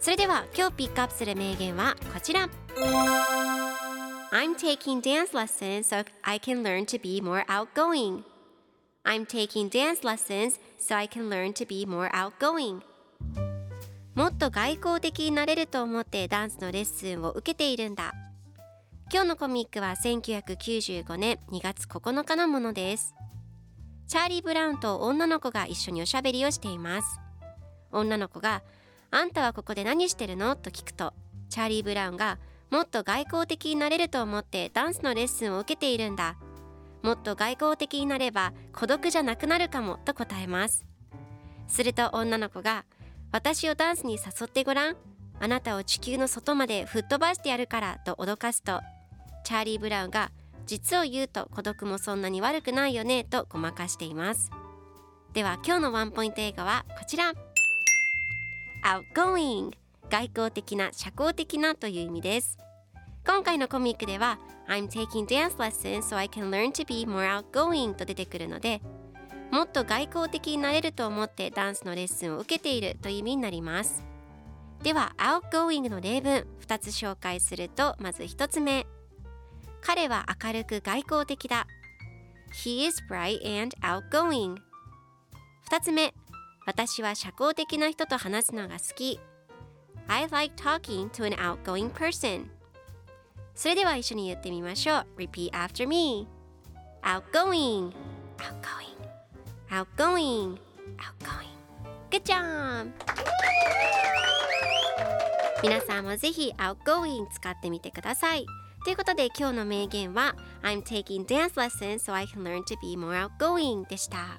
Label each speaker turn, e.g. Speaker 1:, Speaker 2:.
Speaker 1: それでは今日ピックアップする名言はこちら。I'm taking dance lessons so I can learn to be more outgoing. I'm taking dance lessons so I can learn to be more outgoing. もっと外交的になれると思ってダンスのレッスンを受けているんだ。今日のコミックは1995年2月9日のものです。チャーリー・ブラウンと女の子が一緒におしゃべりをしています。女の子が「あんたはここで何してるの?」と聞くとチャーリー・ブラウンが「もっと外交的になれると思ってダンスのレッスンを受けているんだもっと外交的になれば孤独じゃなくなるかもと答えます。すると女の子が私をダンスに誘ってごらん。あなたを地球の外まで吹っ飛ばしてやるからと脅かすとチャーリー・ブラウンが実を言うと孤独もそんなに悪くないよねとごまかしています。では今日のワンポイント映画はこちら。Outgoing 外交的な社交的なという意味です。今回のコミックでは I'm taking dance lessons so I can learn to be more outgoing と出てくるのでもっと外交的になれると思ってダンスのレッスンを受けているという意味になります。では outgoing の例文2つ紹介するとまず1つ目。彼は明るく外交的だ。He is bright and outgoing 2つ目。私は社交的な人と話すのが好き I like talking to an outgoing person それでは一緒に言ってみましょう Repeat after me Outgoing Outgoing Outgoing Outgoing Good job! 皆さんもぜひ Outgoing 使ってみてくださいということで今日の名言は I'm taking dance lessons so I can learn to be more outgoing でした